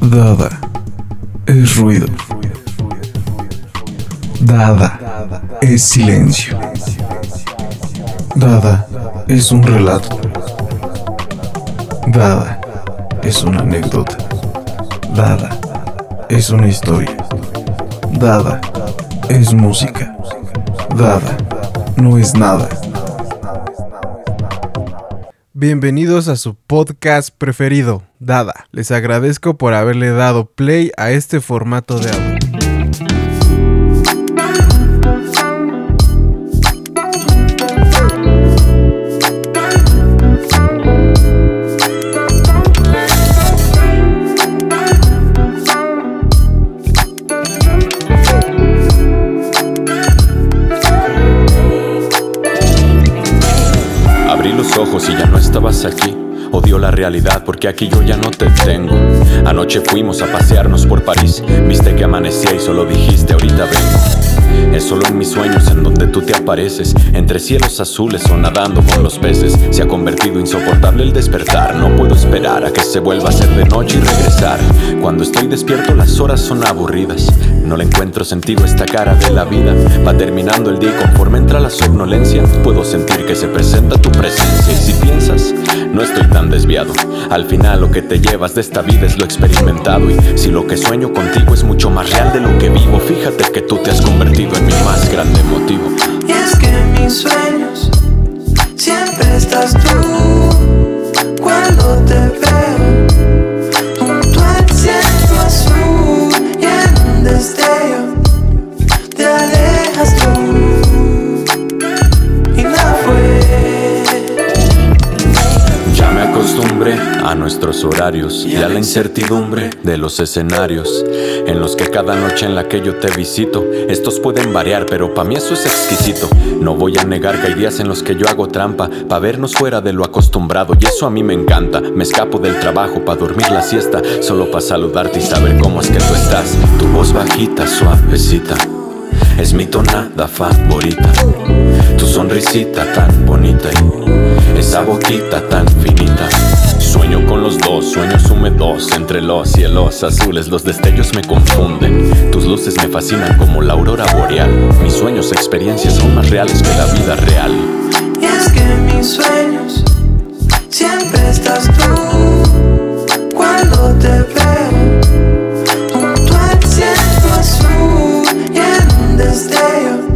Dada es ruido. Dada es silencio. Dada es un relato. Dada es una anécdota. Dada es una historia. Dada es música. Dada no es nada. Bienvenidos a su podcast preferido, Dada. Les agradezco por haberle dado play a este formato de audio. Odio la realidad porque aquí yo ya no te tengo. Anoche fuimos a pasearnos por París. Viste que amanecía y solo dijiste ahorita vengo. Es solo en mis sueños en donde tú te apareces. Entre cielos azules o nadando con los peces. Se ha convertido insoportable el despertar. No puedo esperar a que se vuelva a ser de noche y regresar. Cuando estoy despierto las horas son aburridas. No le encuentro sentido a esta cara de la vida. Va terminando el día y conforme entra la somnolencia. Puedo sentir que se presenta tu presencia. Y si piensas, no estoy tan desviado. Al final lo que te llevas de esta vida es lo experimentado. Y si lo que sueño contigo es mucho más real de lo que vivo, fíjate que tú te has convertido en mi más grande motivo. Y es que en mis sueños siempre estás tú cuando te veo junto al cielo azul y en un destello nuestros horarios y a la incertidumbre de los escenarios en los que cada noche en la que yo te visito, estos pueden variar, pero pa' mí eso es exquisito. No voy a negar que hay días en los que yo hago trampa pa' vernos fuera de lo acostumbrado y eso a mí me encanta. Me escapo del trabajo pa' dormir la siesta, solo pa' saludarte y saber cómo es que tú estás. Tu voz bajita, suavecita, es mi tonada favorita. Tu sonrisita tan bonita y esa boquita tan finita. Sueño con los dos, sueños húmedos entre los cielos azules, los destellos me confunden. Tus luces me fascinan como la aurora boreal. Mis sueños, experiencias son más reales que la vida real. Y es que mis sueños siempre estás tú cuando te veo junto al cielo azul y en un destello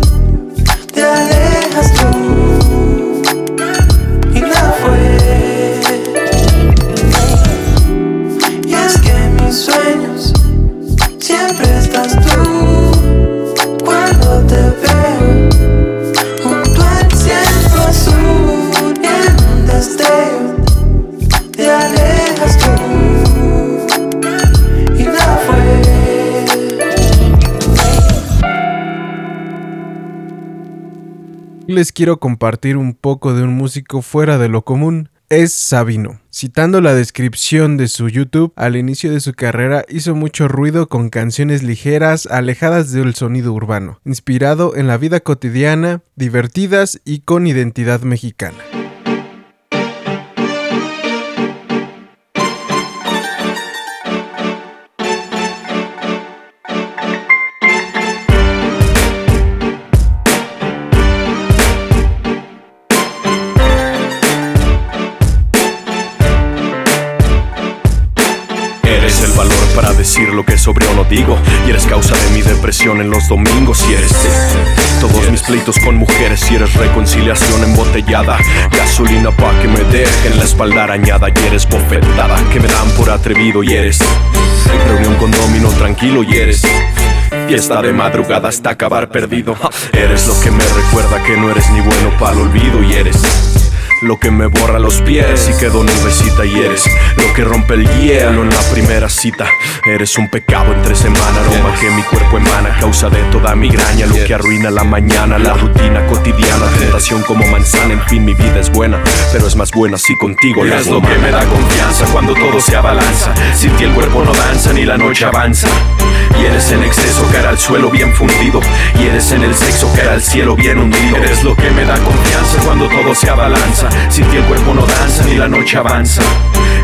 Les quiero compartir un poco de un músico fuera de lo común. Es Sabino. Citando la descripción de su YouTube, al inicio de su carrera hizo mucho ruido con canciones ligeras, alejadas del sonido urbano, inspirado en la vida cotidiana, divertidas y con identidad mexicana. Decir lo que sobre o no digo Y eres causa de mi depresión en los domingos Y eres todos mis pleitos con mujeres Y eres reconciliación embotellada Gasolina pa' que me dejen la espalda arañada Y eres bofetada que me dan por atrevido Y eres reunión con domino tranquilo Y eres Fiesta de madrugada hasta acabar perdido. Eres lo que me recuerda que no eres ni bueno para el olvido Y eres lo que me borra los pies y quedo nubecita y eres lo que rompe el hielo en la primera cita. Eres un pecado entre semana, aroma que mi cuerpo emana, causa de toda migraña, lo que arruina la mañana, la rutina cotidiana, tentación como manzana, en fin, mi vida es buena, pero es más buena si contigo la Eres hago lo que me da confianza cuando todo todo se abalanza. Sin ti el cuerpo no danza ni la noche avanza. Y eres en exceso, cara al suelo bien fundido. Y eres en el sexo, cara al cielo bien hundido. Eres lo que me da confianza cuando todo se abalanza. Sin ti el cuerpo no danza ni la noche avanza.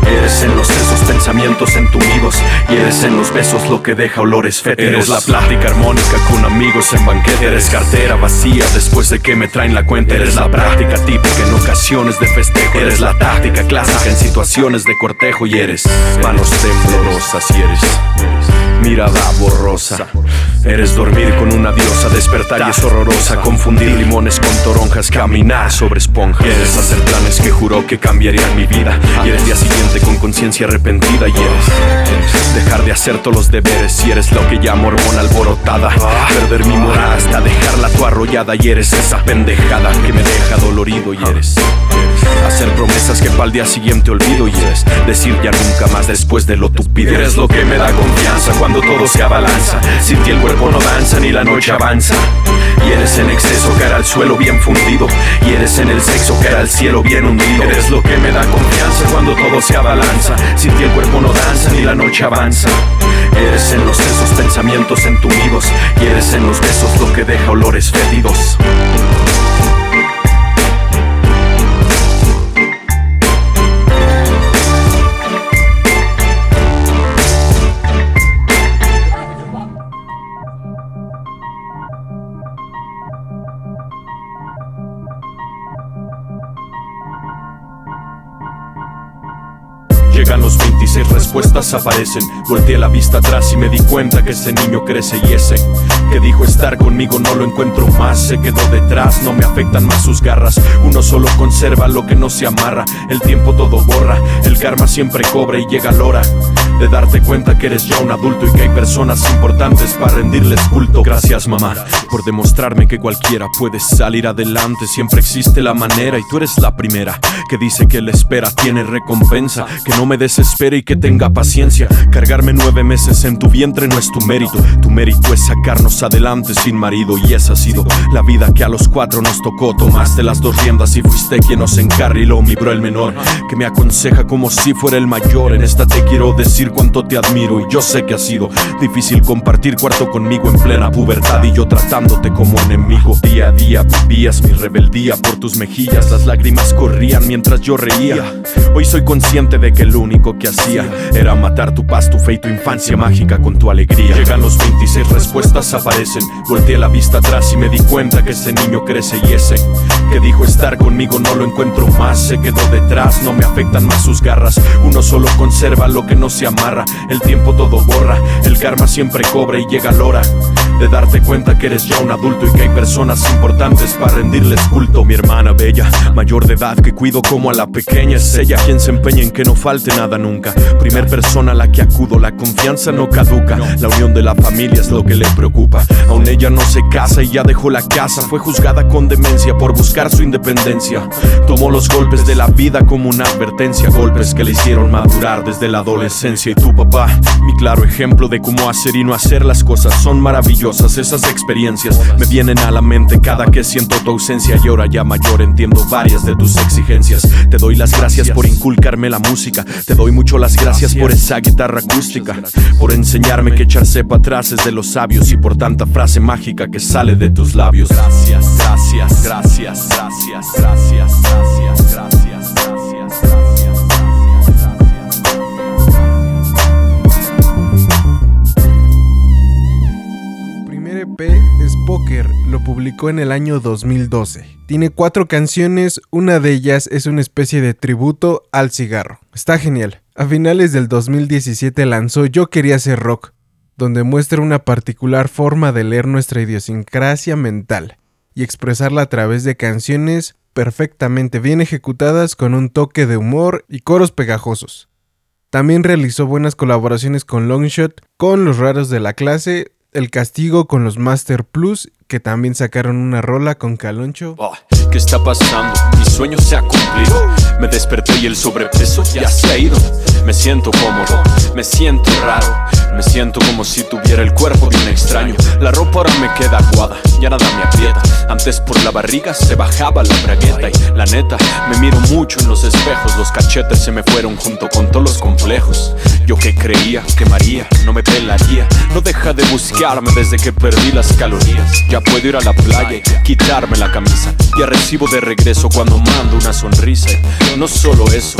Eres en los esos pensamientos entumidos. Y eres en los besos lo que deja olores fétidos. Eres la plática armónica con amigos en banquete. Eres cartera vacía después de que me traen la cuenta. Eres la práctica típica en ocasiones de festejo. Eres la táctica clásica en situaciones de cortejo. Y eres manos temblorosas y eres mirada borrosa. Eres dormir con una diosa, despertar y es horrorosa. Confundir limones con toronjas, caminar sobre esponjas. Eres hacer planes que juró que cambiarían mi vida. Y eres día siguiente con conciencia arrepentida. Y eres dejar de hacer todos los deberes. Y eres lo que llamo hormona alborotada. Perder mi moral hasta dejarla tu arrollada. Y eres esa pendejada que me deja dolorido. Y eres hacer promesas que para el día siguiente olvido. Y eres decir ya nunca más después de lo tupido. Eres lo que me da confianza cuando todo se abalanza. Sin el cuerpo no danza ni la noche avanza. Y eres en exceso, cara al suelo bien fundido. Y eres en el sexo, cara al cielo bien hundido. Eres lo que me da confianza cuando todo se abalanza. Sin ti el cuerpo no danza ni la noche avanza. Eres en los esos pensamientos entumidos. Y eres en los besos lo que deja olores fétidos. Respuestas aparecen. Volteé la vista atrás y me di cuenta que ese niño crece y ese que dijo estar conmigo no lo encuentro más. Se quedó detrás, no me afectan más sus garras. Uno solo conserva lo que no se amarra. El tiempo todo borra, el karma siempre cobra y llega la hora de darte cuenta que eres ya un adulto y que hay personas importantes para rendirles culto. Gracias mamá por demostrarme que cualquiera puede salir adelante. Siempre existe la manera y tú eres la primera que dice que la espera tiene recompensa. Que no me desespere y que tenga paciencia. Cargarme nueve meses en tu vientre no es tu mérito. Tu mérito es sacarnos adelante sin marido. Y esa ha sido la vida que a los cuatro nos tocó. Tomaste las dos riendas y fuiste quien nos encarriló. Mi bro el menor que me aconseja como si fuera el mayor. En esta te quiero decir cuánto te admiro. Y yo sé que ha sido difícil compartir cuarto conmigo en plena pubertad. Y yo tratándote como enemigo. Día a día vivías mi rebeldía por tus mejillas. Las lágrimas corrían mientras yo reía. Hoy soy consciente de que lo único que hacía era matar tu paz, tu fe y tu infancia mágica con tu alegría. Llegan los 26 respuestas aparecen. Volteé la vista atrás y me di cuenta que ese niño crece y ese que dijo estar conmigo no lo encuentro más. Se quedó detrás, no me afectan más sus garras. Uno solo conserva lo que no se amarra. El tiempo todo borra, el karma siempre cobra y llega la hora de darte cuenta que eres ya un adulto y que hay personas importantes para rendirles culto. Mi hermana bella, mayor de edad que cuido como a la pequeña, es ella quien se empeña en que no falte nada nunca. Primer persona a la que acudo, la confianza no caduca. La unión de la familia es lo que le preocupa. Aún ella no se casa y ya dejó la casa. Fue juzgada con demencia por buscar su independencia. Tomó los golpes de la vida como una advertencia, golpes que le hicieron madurar desde la adolescencia. Y tu papá, mi claro ejemplo de cómo hacer y no hacer las cosas, son maravillosas. Esas experiencias me vienen a la mente cada que siento tu ausencia. Y ahora ya mayor entiendo varias de tus exigencias. Te doy las gracias por inculcarme la música. Te doy mucho las gracias por esa guitarra acústica. Por enseñarme que echarse para atrás es de los sabios. Y por tanta frase mágica que sale de tus labios. Gracias, gracias, gracias, gracias, gracias, gracias, gracias, gracias, Su primer EP es Poker, lo publicó en el año 2012. Tiene cuatro canciones, una de ellas es una especie de tributo al cigarro. Está genial. A finales del 2017 lanzó Yo quería ser rock, donde muestra una particular forma de leer nuestra idiosincrasia mental y expresarla a través de canciones perfectamente bien ejecutadas con un toque de humor y coros pegajosos. También realizó buenas colaboraciones con Longshot, con Los Raros de la Clase, El Castigo con los Master Plus, que también sacaron una rola con Caloncho. Oh, ¿Qué está pasando? Mi sueño se ha cumplido. Me desperté y el sobrepeso ya se ha ido. Me siento cómodo, me siento raro. Me siento como si tuviera el cuerpo de un extraño. La ropa ahora me queda aguada, ya nada me aprieta. Antes por la barriga se bajaba la bragueta y la neta, me miro mucho en los espejos. Los cachetes se me fueron junto con todos los complejos. Yo que creía que María no me pelaría, no deja de buscarme desde que perdí las calorías. Ya puedo ir a la playa y quitarme la camisa. Ya recibo de regreso cuando mando una sonrisa. No solo eso.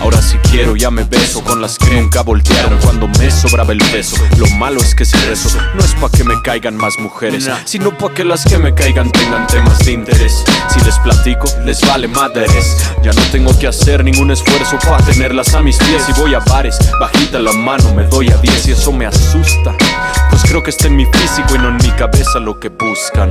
Ahora si quiero ya me beso con las que nunca voltearon cuando me sobraba el peso. Lo malo es que si rezo no es pa' que me caigan más mujeres, sino pa' que las que me caigan tengan temas de interés. Si les platico, les vale madres. Ya no tengo que hacer ningún esfuerzo para tenerlas a mis pies. Y voy a bares, bajita la mano, me doy a 10 y eso me asusta. Pues creo que está en mi físico y no en mi cabeza lo que buscan.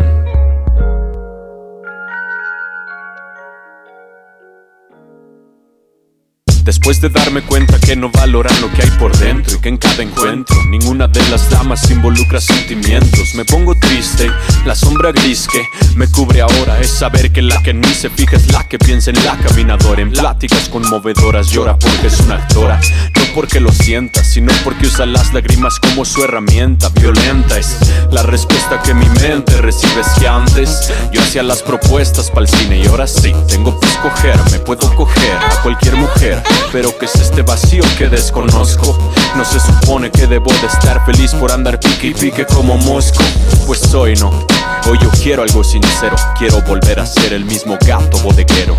Después de darme cuenta que no valoran lo que hay por dentro y que en cada encuentro ninguna de las damas involucra sentimientos, me pongo triste. La sombra gris que me cubre ahora es saber que la que ni se fija es la que piensa en la caminadora. En pláticas conmovedoras llora porque es una actora, no porque lo sienta, sino porque usa las lágrimas como su herramienta. Violenta es la respuesta que mi mente recibe. Es que antes yo hacía las propuestas para el cine y ahora sí tengo que escoger, me puedo coger a cualquier mujer. Pero que es este vacío que desconozco. No se supone que debo de estar feliz por andar pique y pique como mosco. Pues hoy no. Hoy yo quiero algo sincero. Quiero volver a ser el mismo gato bodeguero.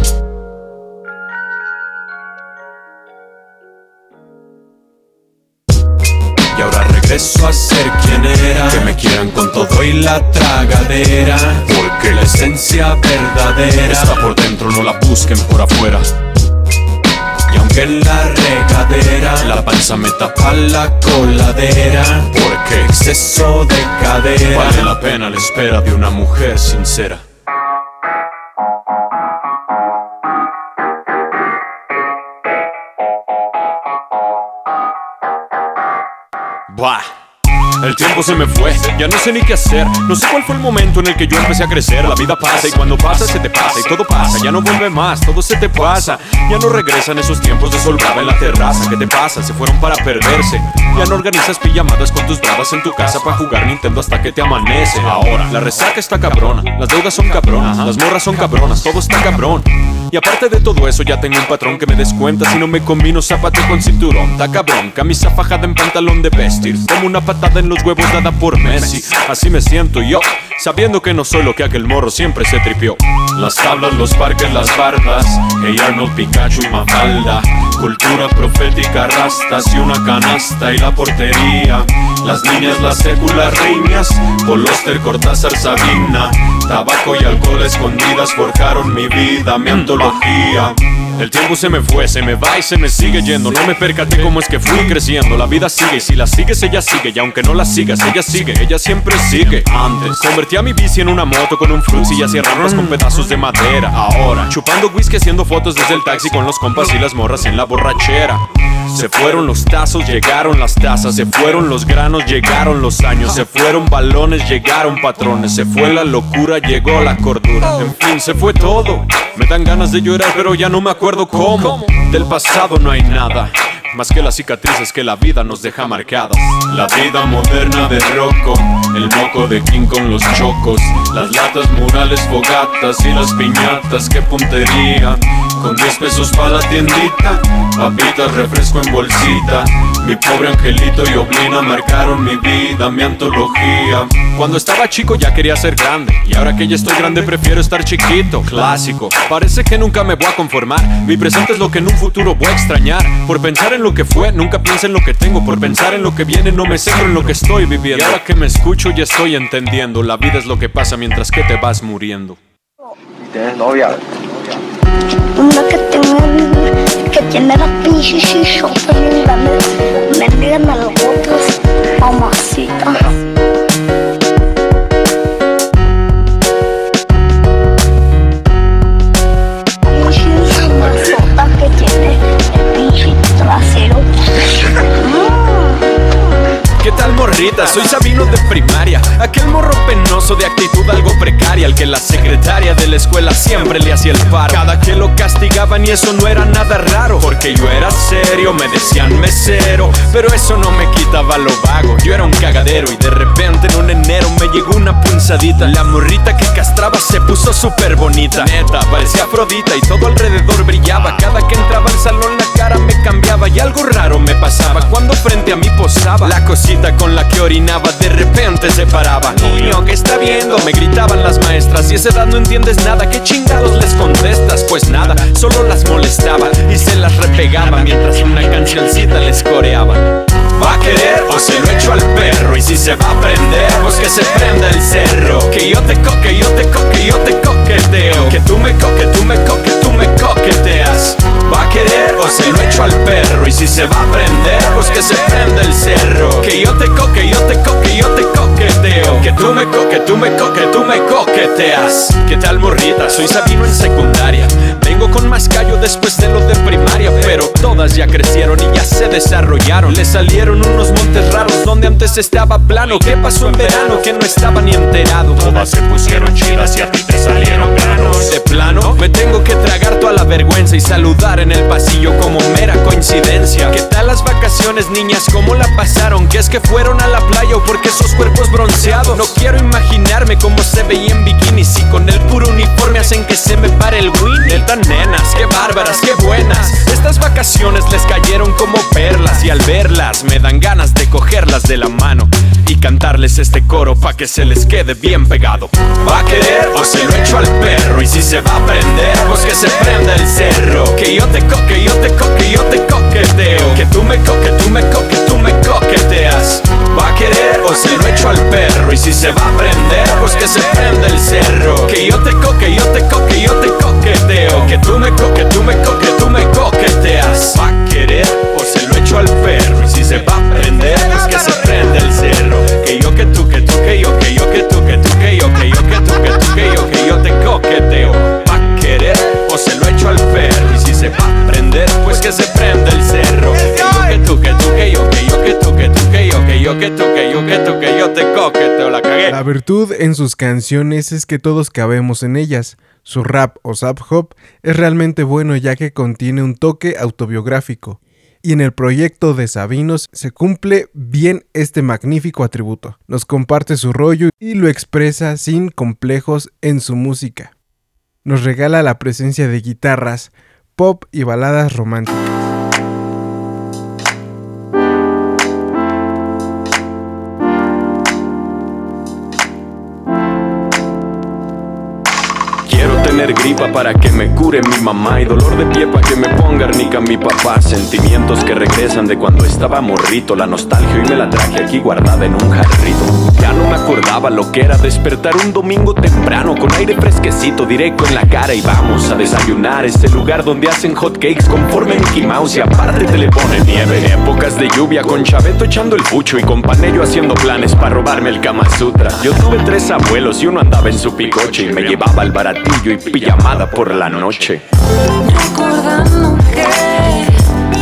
Y ahora regreso a ser quien era Que me quieran con todo y la tragadera Porque la esencia verdadera Está por dentro, no la busquen por afuera y aunque en la regadera la panza me tapa la coladera, porque exceso de cadera vale la pena la espera de una mujer sincera. Buah. El tiempo se me fue, ya no sé ni qué hacer. No sé cuál fue el momento en el que yo empecé a crecer. La vida pasa y cuando pasa se te pasa y todo pasa. Ya no vuelve más, todo se te pasa. Ya no regresan esos tiempos de sol en la terraza. ¿Qué te pasa? Se fueron para perderse. Ya no organizas pijamadas con tus bravas en tu casa para jugar Nintendo hasta que te amanece. Ahora, la resaca está cabrona, las deudas son cabronas, las morras son cabronas, todo está cabrón. Y aparte de todo eso, ya tengo un patrón que me descuenta si no me combino zapato con cinturón. Está cabrón, camisa fajada en pantalón de vestir. Como una patada en los huevos dada por Messi. Así me siento yo, sabiendo que no soy lo que aquel morro siempre se tripió. Las tablas, los parques, las bardas. Hey Arnold, Pikachu y Mafalda. Cultura profética, rastas y una canasta y la portería. Las niñas, las séculas riñas. Poloster, Cortázar, Sabina. Tabaco y alcohol escondidas forjaron mi vida, mi antología. El tiempo se me fue, se me va y se me sigue yendo. No me percaté cómo es que fui creciendo. La vida sigue y si la sigues, ella sigue. Y aunque no la sigas, ella sigue, ella siempre sigue. Antes convertí a mi bici en una moto con un flux y hacía rampas con pedazos de madera. Ahora, chupando whisky, haciendo fotos desde el taxi con los compas y las morras en la borrachera. Se fueron los tazos, llegaron las tazas, se fueron los granos, llegaron los años, se fueron balones, llegaron patrones, se fue la locura, llegó la cordura. En fin, se fue todo. Me dan ganas de llorar, pero ya no me acuerdo cómo. Del pasado no hay nada. Más que las cicatrices que la vida nos deja marcadas. La vida moderna de Rocco, el moco de King con los chocos, las latas murales, fogatas y las piñatas, qué puntería. Con 10 pesos para la tiendita, papitas, refresco en bolsita. Mi pobre angelito y Oblina marcaron mi vida, mi antología. Cuando estaba chico ya quería ser grande, y ahora que ya estoy grande prefiero estar chiquito. Clásico, parece que nunca me voy a conformar. Mi presente es lo que en un futuro voy a extrañar. Por pensar en lo que fue, nunca pienso en lo que tengo. Por pensar en lo que viene, no me centro en lo que estoy viviendo. Y ahora que me escucho, ya estoy entendiendo. La vida es lo que pasa mientras que te vas muriendo. ¿Tienes novia? Una que tengo vivir, que tiene la pinche chichota bien grande, me digan a los otros, mamacita. Soy Sabino de primaria Aquel morro penoso de actitud algo precaria, al que la secretaria de la escuela siempre le hacía el paro. Cada que lo castigaban y eso no era nada raro, porque yo era serio, me decían mesero, pero eso no me quitaba lo vago. Yo era un cagadero y de repente en un enero me llegó una punzadita. La morrita que castraba se puso súper bonita. Neta, parecía Afrodita y todo alrededor brillaba. Cada que entraba al salón la cara me cambiaba y algo raro me pasaba cuando frente a mí posaba. La cosita con la que orinaba de repente se paraba. Niño, ¿qué está viendo? Me gritaban las maestras. Y esa edad no entiendes nada. ¿Qué chingados les contestas? Pues nada, solo las molestaba y se las repegaba mientras una cancioncita les coreaba. ¿Va a querer o se lo echo al perro? Y si se va a prender, pues que se prenda el cerro. Que yo te coque, yo te coque, yo te coqueteo. Que tú me coque, tú me coque, tú me coqueteas. ¿Va a querer o se lo echo al perro? Y si se va a prender, pues que se prenda el cerro. Que yo te coque, yo te coque, yo te coqueteo. Que tú me coque, tú me coque, tú me coqueteas. ¿Qué tal morrita? Soy Sabino en secundaria. Con más callo después de lo de primaria, pero todas ya crecieron y ya se desarrollaron. Le salieron unos montes raros donde antes estaba plano. ¿Qué pasó en verano que no estaba ni enterado? Todas se pusieron chidas y a ti te salieron granos. De plano, me tengo que tragar toda la vergüenza y saludar en el pasillo como mera coincidencia. ¿Qué tal las vacaciones, niñas? ¿Cómo la pasaron? ¿Que es que fueron a la playa o porque esos cuerpos bronceados? No quiero imaginarme cómo se veía en bikini si con el puro uniforme hacen que se me pare el win. Qué bárbaras, qué buenas. Estas vacaciones les cayeron como perlas y al verlas me dan ganas de cogerlas de la mano y cantarles este coro pa' que se les quede bien pegado. ¿Va a querer o se lo echo al perro? Y si se va a prender, pues que se prenda el cerro. Que yo te coque, yo te coque, yo te coqueteo. Que tú me coque, tú me coque, tú me coqueteas. ¿Va a querer o se lo echo al perro? Y si se va a prender, pues que se prenda el cerro. Que yo te coque, yo te coque, yo te coqueteo. Que tú me coque, tú me coque, tú me coqueteas. ¿Va a querer o se lo echo al perro? Y si se va a prender, pues que se prenda el cerro. Que yo que tú, que tú, que yo, que yo que tú, que tú, que yo, que yo que tú, que tú, que yo, que yo te coqueteo. ¿Va a querer o se lo echo al perro? Y si se va a prender, pues que se prenda el cerro. Que yo que tú, que tú, que yo, que yo La virtud en sus canciones es que todos cabemos en ellas. Su rap o zap hop es realmente bueno ya que contiene un toque autobiográfico. Y en el proyecto de Sabinos se cumple bien este magnífico atributo. Nos comparte su rollo y lo expresa sin complejos en su música. Nos regala la presencia de guitarras, pop y baladas románticas. Tener gripa para que me cure mi mamá y dolor de pie para que me ponga arnica mi papá. Sentimientos que regresan de cuando estaba morrito. La nostalgia hoy me la traje aquí guardada en un jarrito. Ya no me acordaba lo que era despertar un domingo temprano con aire fresquecito directo en la cara y vamos a desayunar. Ese lugar donde hacen hot cakes conforme Mickey Mouse y aparte te le pone nieve. Épocas de lluvia con Chaveto echando el pucho y con Panello haciendo planes para robarme el Kama Sutra. Yo tuve tres abuelos y uno andaba en su picoche y me llevaba al baratillo y pijamada por la noche. Recordando que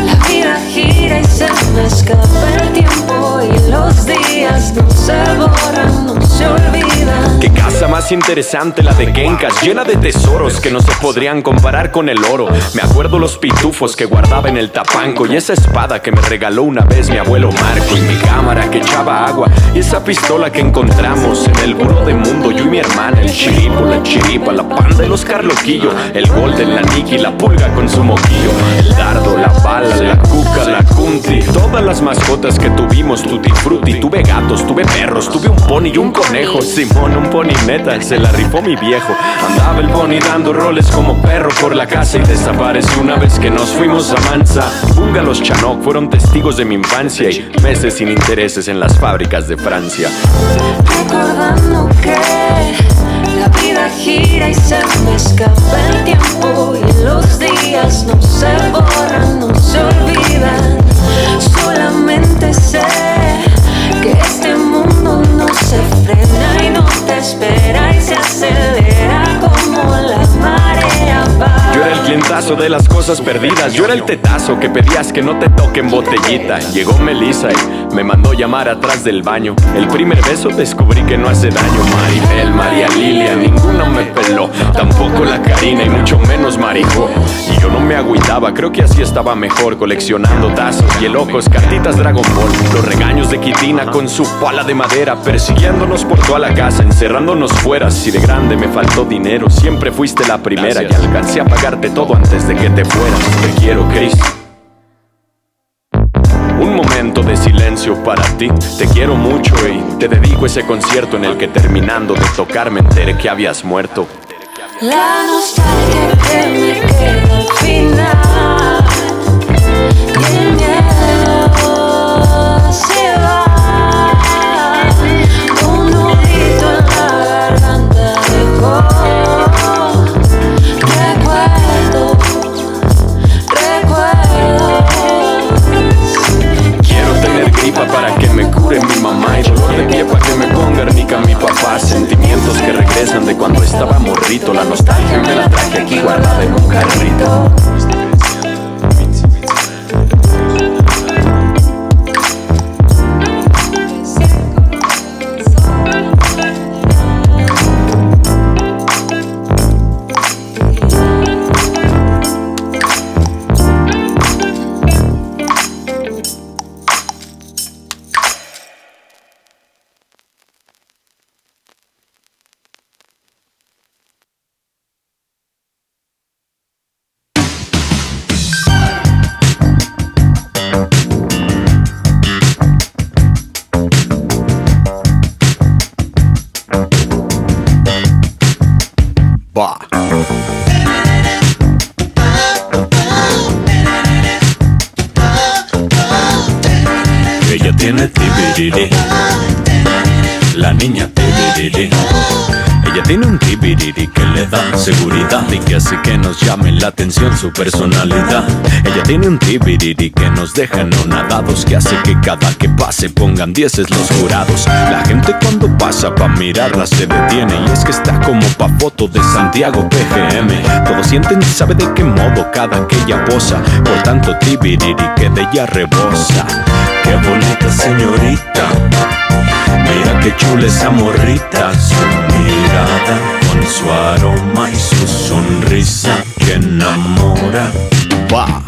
la vida gira y se me escapa el tiempo y los días no se borran, no se olvidan. Qué casa más interesante la de Genkas, llena de tesoros que no se podrían comparar con el oro. Me acuerdo los pitufos que guardaba en el tapanco y esa espada que me regaló una vez mi abuelo Marco y mi cámara que echaba agua y esa pistola que encontramos en el buró de mundo yo y mi hermana, el chiripo, la chiripa, la panda y los carloquillo, el golden, la Niki, la pulga con su moquillo, el dardo, la bala, la cuca, la cunti, todas las mascotas que tuvimos, tutti frutti, tuve gatos, tuve perros, tuve un pony y un conejo, Simón, un pony neta, se la rifó mi viejo, andaba el pony dando roles como perro por la casa y desapareció una vez que nos fuimos a Mansa, Bunga los Chanok fueron testigos de mi infancia y meses sin intereses en las fábricas de Francia. Recordando que la vida gira y se me escapa el tiempo y los días no se borran, no se olvidan. Solamente sé que este se frena y no te espera y se acelera como la marea va. Yo era el clientazo de las cosas perdidas. Yo era el tetazo que pedías que no te toquen botellita. Llegó Melissa y me mandó llamar atrás del baño. El primer beso descubrí que no hace daño. Maribel, María Lilia, ninguna me peló. Tampoco la Karina y mucho menos Marijo. Y yo no me agüitaba, creo que así estaba mejor. Coleccionando tazos y el ojos, cartitas Dragon Ball. Los regaños de Kitina con su pala de madera. Persiguiéndonos por toda la casa, encerrándonos fuera. Si de grande me faltó dinero, siempre fuiste la primera. Y alcancé a pagarte todo antes de que te fueras. Te quiero, Chris. Para ti. Te quiero mucho y te dedico ese concierto en el que terminando de tocar me enteré que habías muerto. La nostalgia que me queda al final. Que regresan de cuando estaba morrito. La nostalgia me la traje aquí guardada en un carrito. La niña tibiriri. Ella tiene un tibiriri que le da seguridad y que hace que nos llame la atención su personalidad. Ella tiene un tibiriri que nos deja nadados que hace que cada que pase pongan dieces los jurados. La gente cuando pasa pa' mirarla se detiene y es que está como pa' foto de Santiago PGM. Todos sienten y sabe de qué modo cada que ella posa. Por tanto tibiriri que de ella rebosa. Qué bonita señorita. Mira qué chula esa morrita, su mirada con su aroma y su sonrisa que enamora. Va.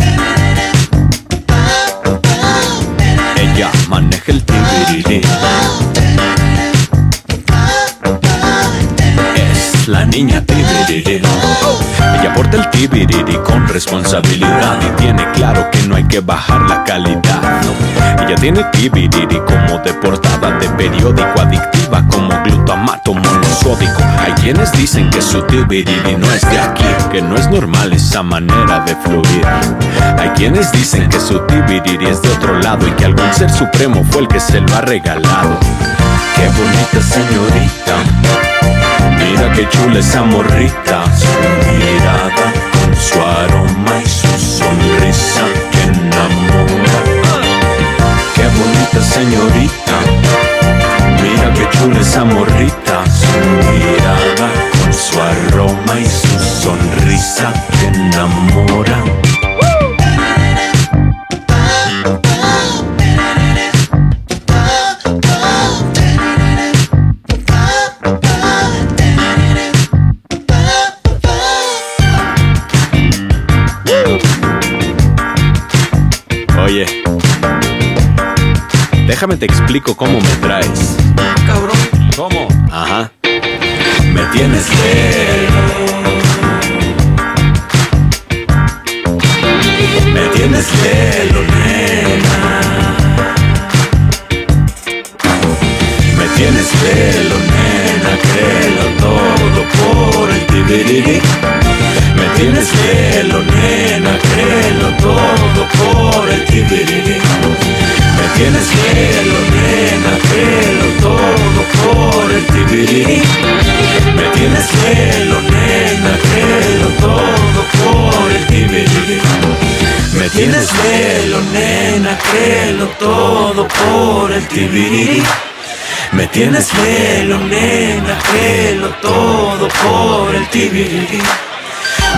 Ella maneja el tibiriri. Niña tibiriri. Ella porta el tibiriri con responsabilidad y tiene claro que no hay que bajar la calidad. Ella tiene tibiriri como de portada de periódico, adictiva como glutamato monosódico. Hay quienes dicen que su tibiriri no es de aquí, que no es normal esa manera de fluir. Hay quienes dicen que su tibiriri es de otro lado y que algún ser supremo fue el que se lo ha regalado. Qué bonita señorita. Mira qué chula esa morrita, su mirada con su aroma y su sonrisa que enamora. Qué bonita señorita, mira qué chula esa morrita, su mirada con su aroma y su sonrisa que enamora. Déjame te explico cómo me traes. Cabrón. ¿Cómo? Ajá. Me tienes lelo. Me tienes lelo, nena. Me tienes lelo, nena. Créelo todo por el tibiriri. Me tienes lelo, nena, créelo todo por el tibiriri. Me tienes lelo, nena, créelo todo por el tibiriri. Me tienes lelo, nena, créelo todo por el tibiriri. Me tienes lelo, nena, créelo todo por el tibiriri. Me tienes lelo, nena, créelo todo por el tibiriri.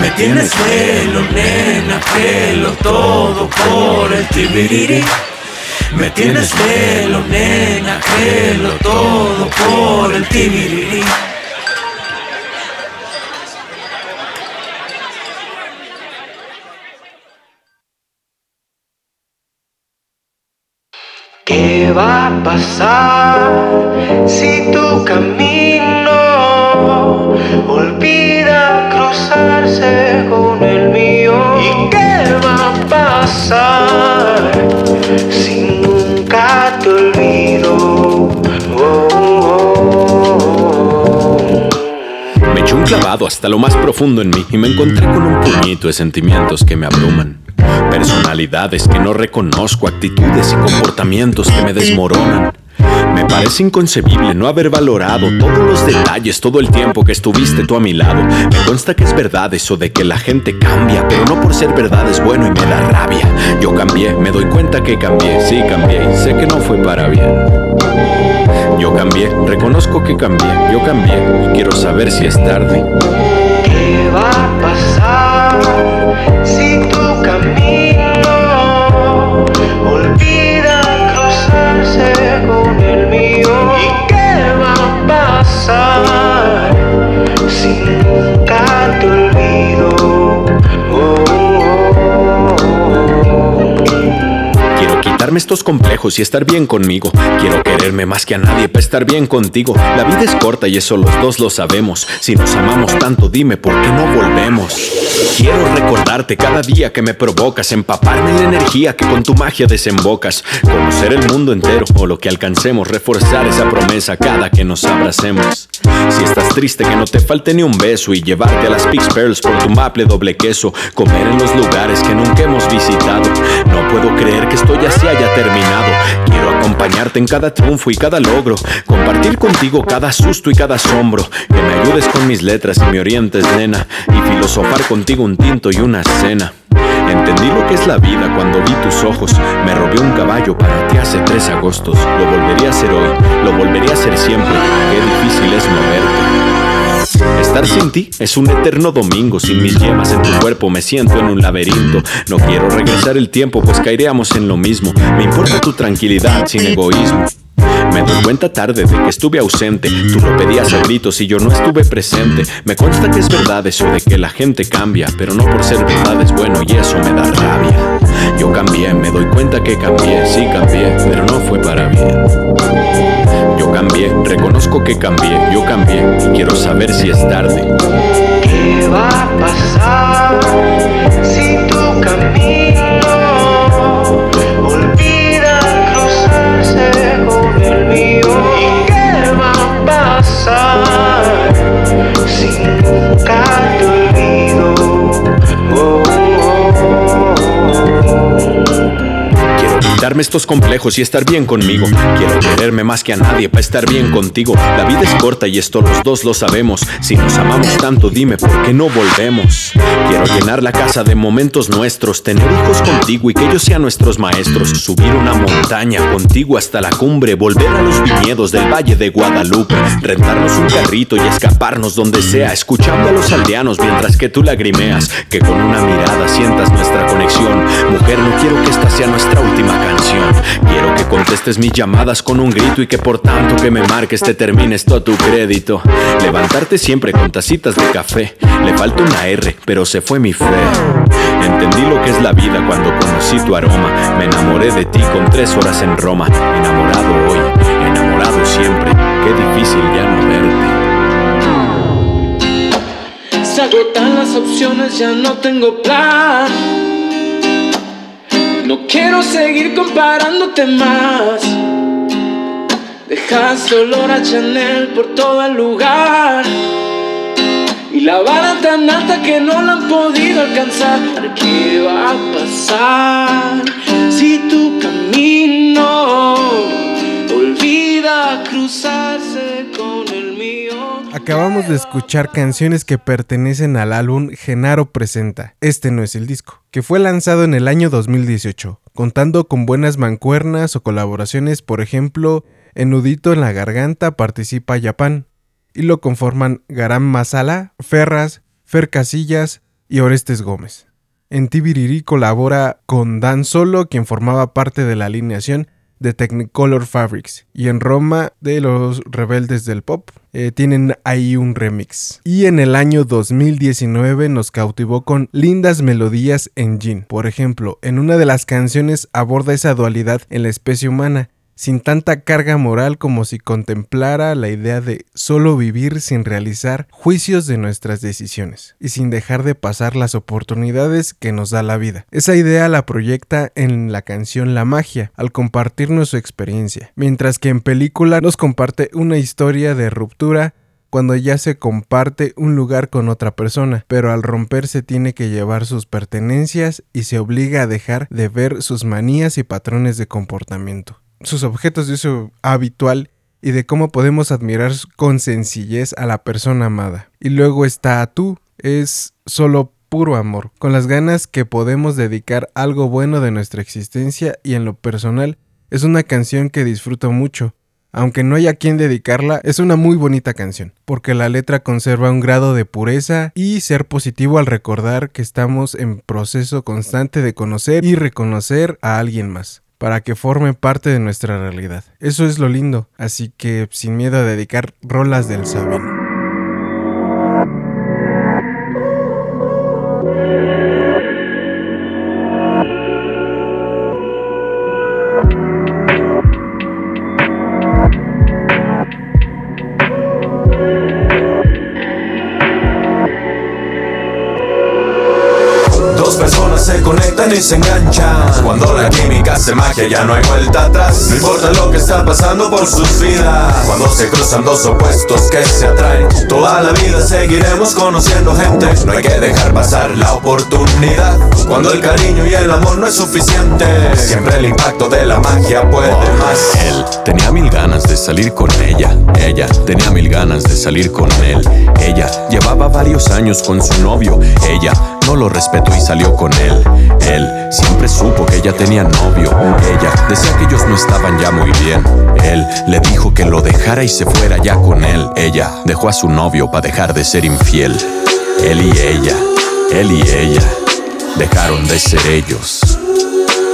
Me tienes pelo, nena, pelo, todo por el tibiriri. Me tienes pelo, nena, pelo, todo por el tibiriri. ¿Qué va a pasar si tu camino olvida cruzarse con el mío? ¿Y qué va a pasar si clavado hasta lo más profundo en mí y me encontré con un puñito de sentimientos que me abruman. Personalidades que no reconozco, actitudes y comportamientos que me desmoronan. Me parece inconcebible no haber valorado todos los detalles, todo el tiempo que estuviste tú a mi lado. Me consta que es verdad eso de que la gente cambia, pero no por ser verdad es bueno y me da rabia. Yo cambié, me doy cuenta que cambié, sí cambié y sé que no fue para bien. Yo cambié, reconozco que cambié, yo cambié y quiero saber si es tarde. ¿Qué va a pasar si tu camino olvida cruzarse con el mío? ¿Y qué va a pasar si estos complejos y estar bien conmigo. Quiero quererme más que a nadie para estar bien contigo. La vida es corta y eso los dos lo sabemos. Si nos amamos tanto, dime por qué no volvemos. Quiero recordarte cada día que me provocas, empaparme en la energía que con tu magia desembocas. Conocer el mundo entero o lo que alcancemos, reforzar esa promesa cada que nos abracemos. Si estás triste, que no te falte ni un beso y llevarte a las Pix Pearls por tu maple doble queso. Comer en los lugares que nunca hemos visitado. No puedo creer que esto ya se haya terminado. Quiero acompañarte en cada triunfo y cada logro. Compartir contigo cada susto y cada asombro. Que me ayudes con mis letras y me orientes, nena. Y filosofar contigo un tinto y una cena. Entendí lo que es la vida cuando vi tus ojos. Me robé un caballo para ti hace tres agostos. Lo volvería a hacer hoy, lo volvería a hacer siempre. Qué difícil es no verte. Estar sin ti es un eterno domingo. Sin mis yemas en tu cuerpo me siento en un laberinto. No quiero regresar el tiempo, pues caeríamos en lo mismo. Me importa tu tranquilidad sin egoísmo. Me doy cuenta tarde de que estuve ausente. Tú lo pedías a gritos y yo no estuve presente. Me consta que es verdad eso de que la gente cambia, pero no por ser verdad es bueno y eso me da rabia. Yo cambié, me doy cuenta que cambié, sí cambié, pero no fue para bien. Yo cambié, reconozco que cambié, yo cambié y quiero saber si es tarde. ¿Qué va a pasar si tu pasar quitarme estos complejos y estar bien conmigo. Quiero quererme más que a nadie para estar bien contigo. La vida es corta y esto los dos lo sabemos. Si nos amamos tanto, dime por qué no volvemos. Quiero llenar la casa de momentos nuestros, tener hijos contigo y que ellos sean nuestros maestros. Subir una montaña contigo hasta la cumbre, volver a los viñedos del Valle de Guadalupe, rentarnos un carrito y escaparnos donde sea, escuchando a los aldeanos mientras que tú lagrimeas. Que con una mirada sientas nuestra conexión. Mujer, no quiero que esta sea nuestra última canción. Quiero que contestes mis llamadas con un grito y que por tanto que me marques te termines todo tu crédito. Levantarte siempre con tacitas de café. Le falta una R, pero se fue mi fe. Entendí lo que es la vida cuando conocí tu aroma. Me enamoré de ti con tres horas en Roma. Enamorado hoy, enamorado siempre. Qué difícil ya no verte. Se agotan las opciones, ya no tengo plan. No quiero seguir comparándote más. Dejaste olor a Chanel por todo el lugar. Y la vara tan alta que no la han podido alcanzar. ¿Qué va a pasar si tu camino olvida cruzarse con? Acabamos de escuchar canciones que pertenecen al álbum Genaro Presenta. Este no es el disco, que fue lanzado en el año 2018, contando con buenas mancuernas o colaboraciones, por ejemplo, en Nudito en la Garganta participa Japan, y lo conforman Garam Masala, Ferras, Fer Casillas, y Orestes Gómez. En Tibiriri colabora con Dan Solo, quien formaba parte de la alineación de Technicolor Fabrics. Y en Roma de los Rebeldes del Pop eh, tienen ahí un remix. Y en el año 2019 nos cautivó con lindas melodías en Jin. Por ejemplo, en una de las canciones aborda esa dualidad en la especie humana sin tanta carga moral como si contemplara la idea de solo vivir sin realizar juicios de nuestras decisiones y sin dejar de pasar las oportunidades que nos da la vida. Esa idea la proyecta en la canción La magia, al compartirnos su experiencia, mientras que en película nos comparte una historia de ruptura cuando ya se comparte un lugar con otra persona, pero al romperse tiene que llevar sus pertenencias y se obliga a dejar de ver sus manías y patrones de comportamiento sus objetos de uso habitual y de cómo podemos admirar con sencillez a la persona amada. Y luego está tú, es solo puro amor, con las ganas que podemos dedicar algo bueno de nuestra existencia y en lo personal es una canción que disfruto mucho. Aunque no haya quien dedicarla, es una muy bonita canción, porque la letra conserva un grado de pureza y ser positivo al recordar que estamos en proceso constante de conocer y reconocer a alguien más para que forme parte de nuestra realidad. Eso es lo lindo, así que sin miedo a dedicar rolas del Sabino. Y se enganchan. Cuando la química hace magia ya no hay vuelta atrás. No importa lo que está pasando por sus vidas. Cuando se cruzan dos opuestos que se atraen Toda la vida seguiremos conociendo gente. No hay que dejar pasar la oportunidad. Cuando el cariño y el amor no es suficiente Siempre el impacto de la magia puede más. Él tenía mil ganas de salir con ella Ella tenía mil ganas de salir con él. Ella llevaba varios años con su novio Ella no lo respetó y salió con él. Él siempre supo que ella tenía novio. Ella decía que ellos no estaban ya muy bien. Él le dijo que lo dejara y se fuera ya con él. Ella dejó a su novio para dejar de ser infiel. Él y ella, él y ella, dejaron de ser ellos.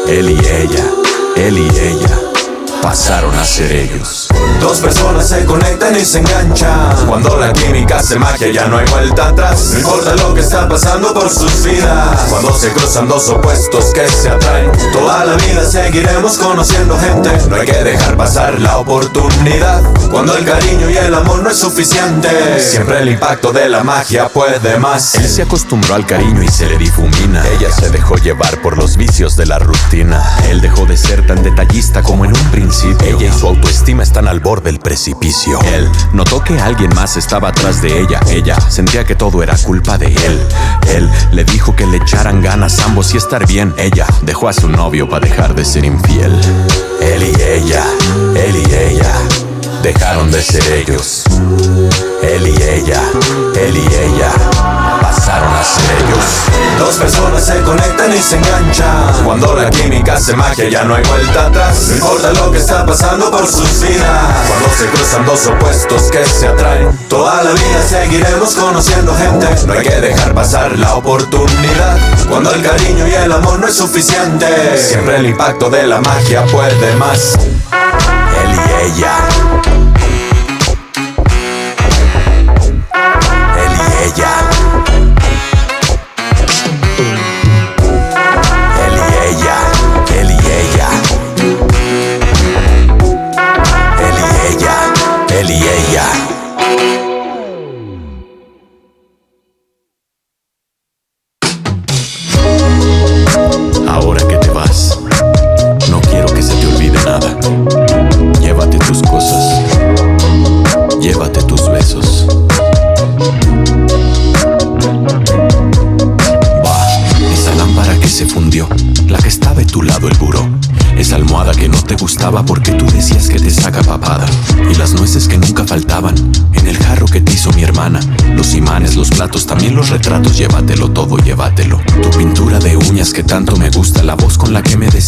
Él y ella, él y ella pasaron a ser ellos. Dos personas se conectan y se enganchan. Cuando la química hace magia ya no hay vuelta atrás. No importa lo que está pasando por sus vidas. Cuando se cruzan dos opuestos que se atraen. Toda la vida seguiremos conociendo gente. No hay que dejar pasar la oportunidad. Cuando el cariño y el amor no es suficiente. Siempre el impacto de la magia puede más. Él se acostumbró al cariño y se le difumina. Ella se dejó llevar por los vicios de la rutina. Él dejó de ser tan detallista como en un principio ella y su autoestima están al del precipicio. Él notó que alguien más estaba atrás de ella. Ella sentía que todo era culpa de él. Él le dijo que le echaran ganas ambos y estar bien. Ella dejó a su novio para dejar de ser infiel. Él y ella, él y ella dejaron de ser ellos. Él y ella, él y ella pasaron a ser ellos. Dos personas se conectan y se enganchan. Cuando la química hace magia ya no hay vuelta atrás. No importa lo que está pasando por sus vidas. Cuando se cruzan dos opuestos que se atraen. Toda la vida seguiremos conociendo gente. No hay que dejar pasar la oportunidad. Cuando el cariño y el amor no es suficiente. Siempre el impacto de la magia puede más. Él y ella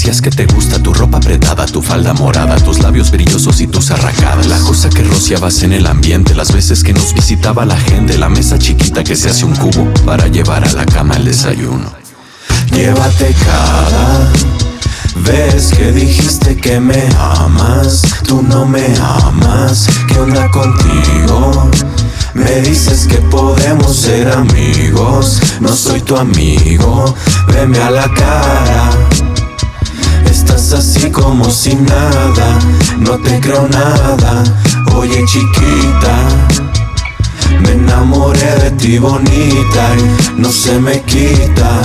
decías que te gusta, tu ropa apretada, tu falda morada, tus labios brillosos y tus arracadas. La cosa que rociabas en el ambiente, las veces que nos visitaba la gente, la mesa chiquita que se hace un cubo para llevar a la cama el desayuno. Llévate cada vez que dijiste que me amas, tú no me amas. ¿Qué onda contigo? Me dices que podemos ser amigos, no soy tu amigo, veme a la cara. Así como sin nada, no te creo nada. Oye chiquita, me enamoré de ti bonita y no se me quita.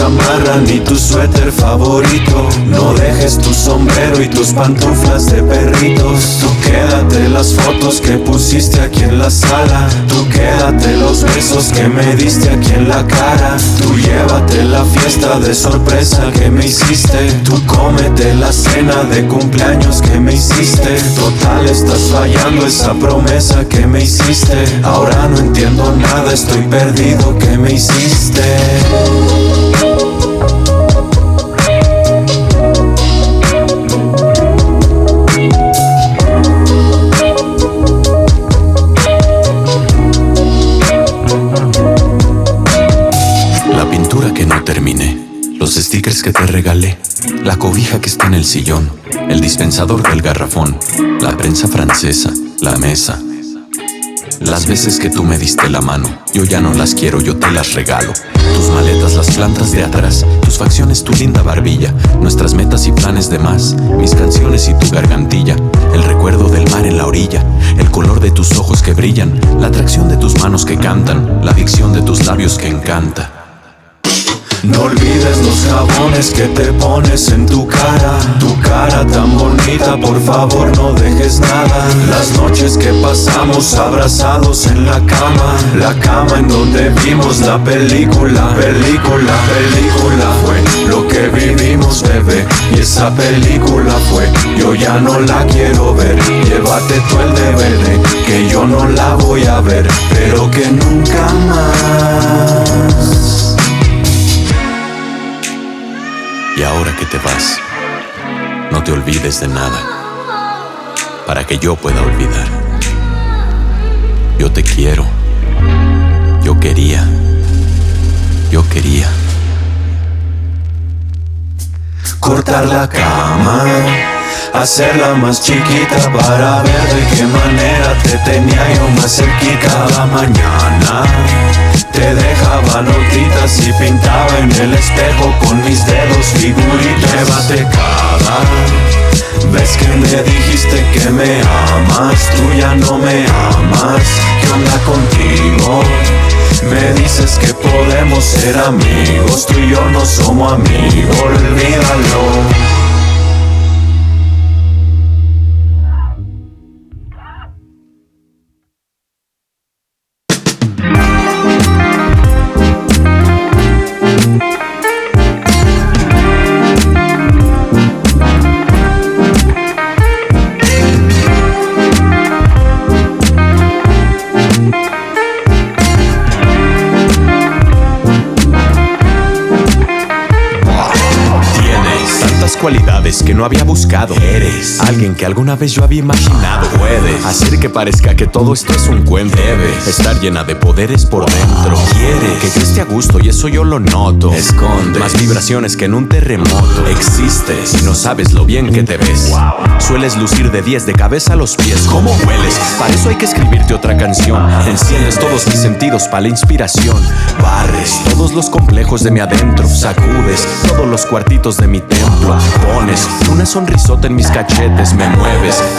Chamarra ni tu suéter favorito. No dejes tu sombrero y tus pantuflas de perritos. Tú quédate las fotos que pusiste aquí en la sala. Tú quédate los besos que me diste aquí en la cara. Tú llévate la fiesta de sorpresa que me hiciste. Tú cómete la cena de cumpleaños que me hiciste. Total, estás fallando esa promesa que me hiciste. Ahora no entiendo nada, estoy perdido. ¿Qué me hiciste? Stickers que te regalé, la cobija que está en el sillón, el dispensador del garrafón, la prensa francesa, la mesa. Las veces que tú me diste la mano, yo ya no las quiero, yo te las regalo. Tus maletas, las plantas de atrás, tus facciones, tu linda barbilla, nuestras metas y planes de más, mis canciones y tu gargantilla, el recuerdo del mar en la orilla, el color de tus ojos que brillan, la atracción de tus manos que cantan, la adicción de tus labios que encanta. No olvides los jabones que te pones en tu cara. Tu cara tan bonita, por favor no dejes nada. Las noches que pasamos abrazados en la cama. La cama en donde vimos la película Película, película fue lo que vivimos bebé. Y esa película fue, yo ya no la quiero ver. Llévate tú el DVD, que yo no la voy a ver Pero que nunca más Y ahora que te vas, no te olvides de nada, para que yo pueda olvidar. Yo te quiero, yo quería, yo quería. cortar la cama, hacerla más chiquita para ver de qué manera te tenía yo más cerquita cada mañana. Te dejaba notitas y pintaba en el espejo con mis dedos figuritas. Llévate cada vez que me dijiste que me amas, tú ya no me amas. ¿Qué onda contigo? Me dices que podemos ser amigos, tú y yo no somos amigos, olvídalo. Alguna vez yo había imaginado. Puedes hacer que parezca que todo esto es un cuento. Debes estar llena de poderes por dentro. Quieres que yo esté a gusto y eso yo lo noto. Esconde más vibraciones que en un terremoto. Existes y no sabes lo bien que te ves. Sueles lucir de 10 de cabeza a los pies. ¿Cómo hueles? Para eso hay que escribirte otra canción. Enciendes todos mis sentidos para la inspiración. Barres todos los complejos de mi adentro. Sacudes todos los cuartitos de mi templo. Pones una sonrisota en mis cachetes. Me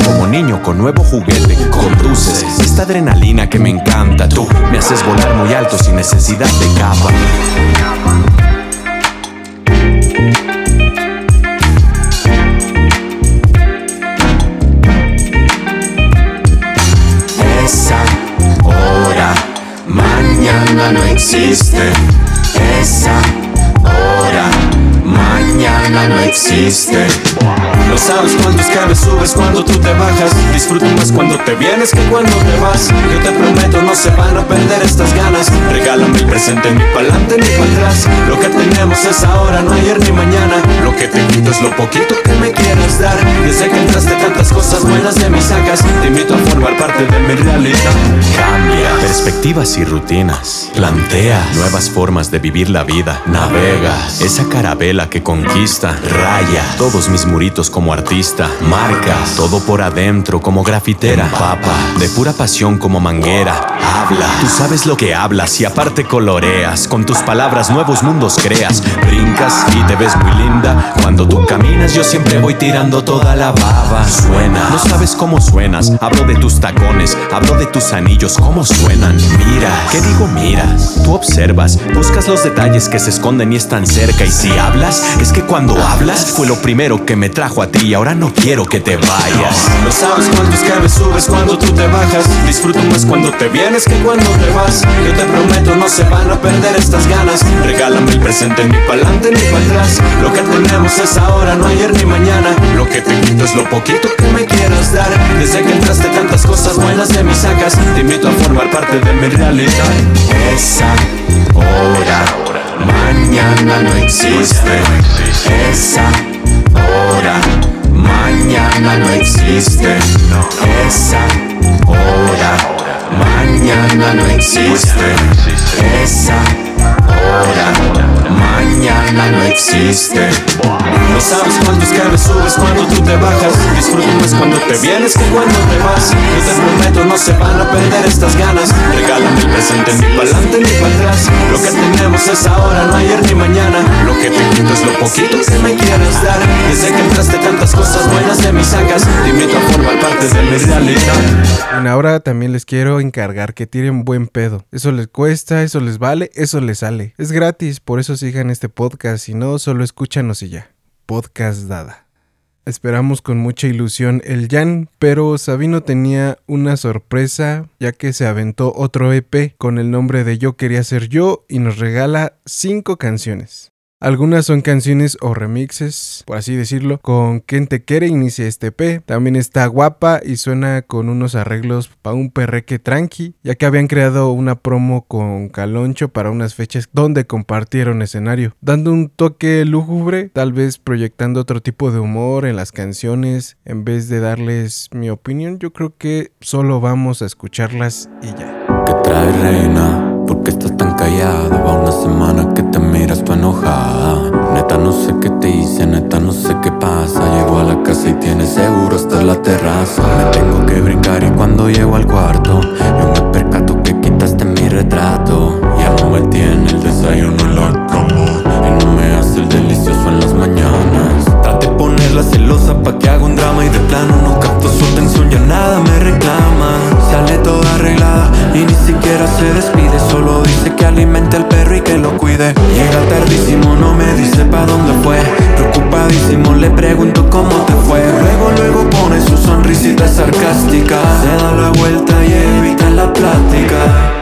como niño con nuevo juguete. Conduces esta adrenalina que me encanta. Tú me haces volar muy alto sin necesidad de capa. Esa hora mañana no existe. No existe. sabes cuánto es que me subes cuando tú te bajas. Disfruto más cuando te vienes que cuando te vas. Yo te prometo, no se van a perder estas ganas. Regálame el presente, ni pa'lante ni para atrás. Lo que tenemos es ahora, no ayer ni mañana. Lo que te quito es lo poquito que me quieras dar. Desde que entraste tantas cosas buenas de mis sacas. Te invito a formar parte de mi realidad. Cambia perspectivas y rutinas. Plantea nuevas formas de vivir la vida. Navegas esa carabela que conquista. Raya todos mis muritos como artista. Marcas todo por adentro como grafitera. Papa de pura pasión como manguera. Habla, tú sabes lo que hablas y aparte coloreas. Con tus palabras nuevos mundos creas. Brincas y te ves muy linda. Cuando tú caminas, yo siempre voy tirando toda la baba. Suena, no sabes cómo suenas. Hablo de tus tacones, hablo de tus anillos, cómo suenan. Mira, ¿qué digo miras? Tú observas, buscas los detalles que se esconden y están cerca. Y si hablas, es que cuando hablas fue lo primero que me trajo a ti y ahora no quiero que te vayas. No sabes cuánto es que me subes cuando tú te bajas. Disfruto más cuando te vienes que cuando te vas. Yo te prometo, no se van a perder estas ganas. Regálame el presente, ni pa'lante ni para atrás. Lo que tenemos es ahora, no ayer ni mañana. Lo que te es lo poquito que me quieras dar. Desde que entraste tantas cosas buenas de mis sacas. Te invito a formar parte de mi realidad. Esa hora, mañana no existe. Esa hora, mañana no existe. Esa hora, mañana no existe. Esa mañana no existe. No sabes cuánto es que me subes cuando tú te bajas. Disfruto más cuando te vienes que cuando te vas. Yo te prometo, no se van a perder estas ganas. Regálame el presente, ni pa'lante ni para atrás. Lo que tenemos es ahora, no ayer ni mañana. Lo que te quito es lo poquito que me quieras dar. Desde que entraste tantas cosas buenas de mis sacas. Te invito a formar parte de mi realidad. Bueno, ahora también les quiero encargar que tiren buen pedo. Eso les cuesta, eso les vale, eso les sale. Es gratis, por eso sigan este podcast. Si no, solo escúchanos y ya. Podcast Dada. Esperamos con mucha ilusión el Jan, pero Sabino tenía una sorpresa ya que se aventó otro EP con el nombre de Yo quería ser yo y nos regala 5 canciones. Algunas son canciones o remixes, por así decirlo, con Quien te quiere inicia este EP. También está guapa y suena con unos arreglos para un perreque tranqui, ya que habían creado una promo con Caloncho para unas fechas donde compartieron escenario, dando un toque lúgubre, tal vez proyectando otro tipo de humor en las canciones, en vez de darles mi opinión, yo creo que solo vamos a escucharlas y ya. ¿Qué trae reina? ¿Por qué estás tan callada? Va una semana que te miras tu enojada. Neta no sé qué te hice, neta no sé qué pasa. Llego a la casa y tienes seguro hasta la terraza. Me tengo que brincar y cuando llego al cuarto, yo me percato que quitaste mi retrato. Ya no me tiene el desayuno en la cama. Y no me hace el delicioso en las mañanas. Ponerla celosa pa' que haga un drama y de plano no capto su atención, ya nada me reclama. Sale toda arreglada y ni siquiera se despide, solo dice que alimente al perro y que lo cuide. Llega tardísimo, no me dice pa' dónde fue. Preocupadísimo, le pregunto cómo te fue. Luego, luego pone su sonrisita sarcástica. Se da la vuelta y evita la plática.